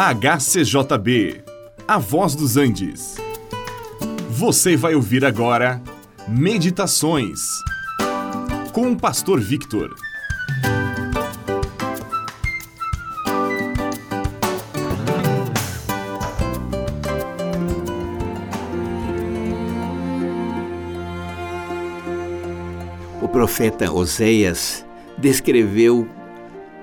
HCJB, A Voz dos Andes. Você vai ouvir agora Meditações com o Pastor Victor. O profeta Oséias descreveu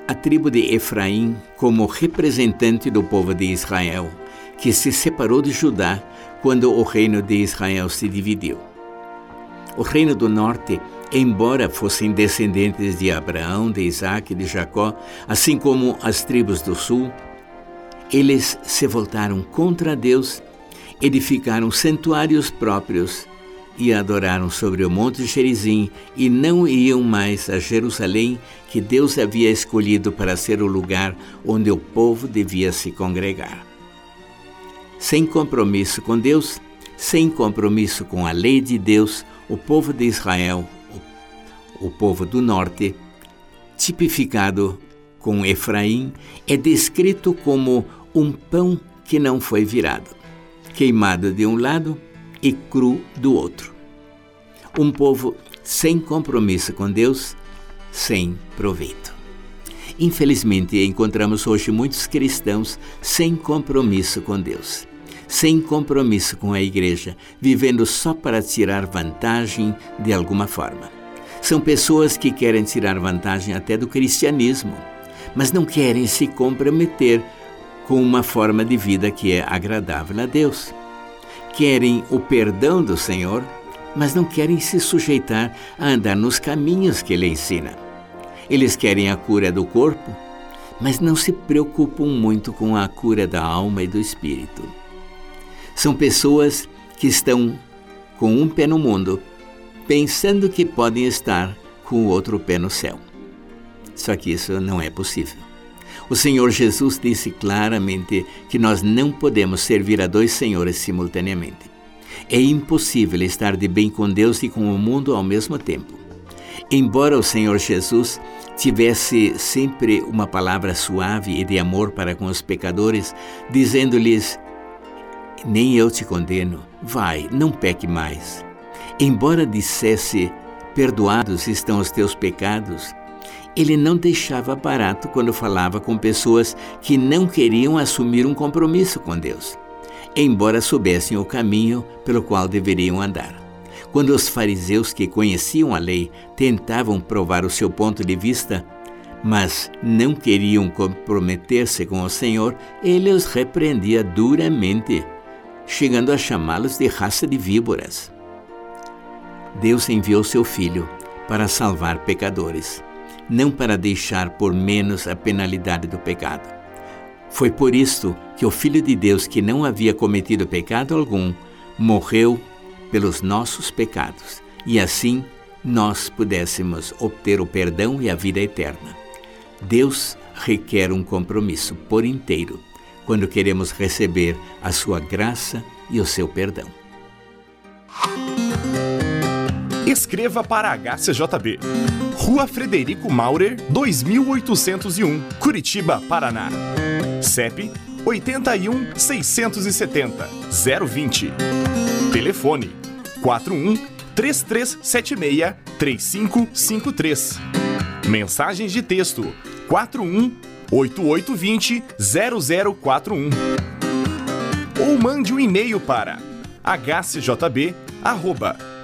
a tribo de Efraim como representante do povo de Israel, que se separou de Judá quando o reino de Israel se dividiu. O reino do norte, embora fossem descendentes de Abraão, de Isaac e de Jacó, assim como as tribos do sul, eles se voltaram contra Deus, edificaram santuários próprios e adoraram sobre o monte Gerizim e não iam mais a Jerusalém, que Deus havia escolhido para ser o lugar onde o povo devia se congregar. Sem compromisso com Deus, sem compromisso com a lei de Deus, o povo de Israel, o, o povo do norte, tipificado com Efraim, é descrito como um pão que não foi virado, queimado de um lado e cru do outro. Um povo sem compromisso com Deus, sem proveito. Infelizmente, encontramos hoje muitos cristãos sem compromisso com Deus, sem compromisso com a igreja, vivendo só para tirar vantagem de alguma forma. São pessoas que querem tirar vantagem até do cristianismo, mas não querem se comprometer com uma forma de vida que é agradável a Deus querem o perdão do Senhor, mas não querem se sujeitar a andar nos caminhos que Ele ensina. Eles querem a cura do corpo, mas não se preocupam muito com a cura da alma e do espírito. São pessoas que estão com um pé no mundo, pensando que podem estar com o outro pé no céu. Só que isso não é possível. O Senhor Jesus disse claramente que nós não podemos servir a dois senhores simultaneamente. É impossível estar de bem com Deus e com o mundo ao mesmo tempo. Embora o Senhor Jesus tivesse sempre uma palavra suave e de amor para com os pecadores, dizendo-lhes: Nem eu te condeno, vai, não peque mais. Embora dissesse: Perdoados estão os teus pecados, ele não deixava barato quando falava com pessoas que não queriam assumir um compromisso com Deus, embora soubessem o caminho pelo qual deveriam andar. Quando os fariseus que conheciam a lei tentavam provar o seu ponto de vista, mas não queriam comprometer-se com o Senhor, ele os repreendia duramente, chegando a chamá-los de raça de víboras. Deus enviou seu Filho para salvar pecadores não para deixar por menos a penalidade do pecado. Foi por isto que o Filho de Deus, que não havia cometido pecado algum, morreu pelos nossos pecados, e assim nós pudéssemos obter o perdão e a vida eterna. Deus requer um compromisso por inteiro quando queremos receber a sua graça e o seu perdão. Escreva para a HCJB. Rua Frederico Maurer, 2801, Curitiba, Paraná. CEP 81 670 020. Telefone 41 3376 3553. Mensagens de texto 41 8820 0041. Ou mande um e-mail para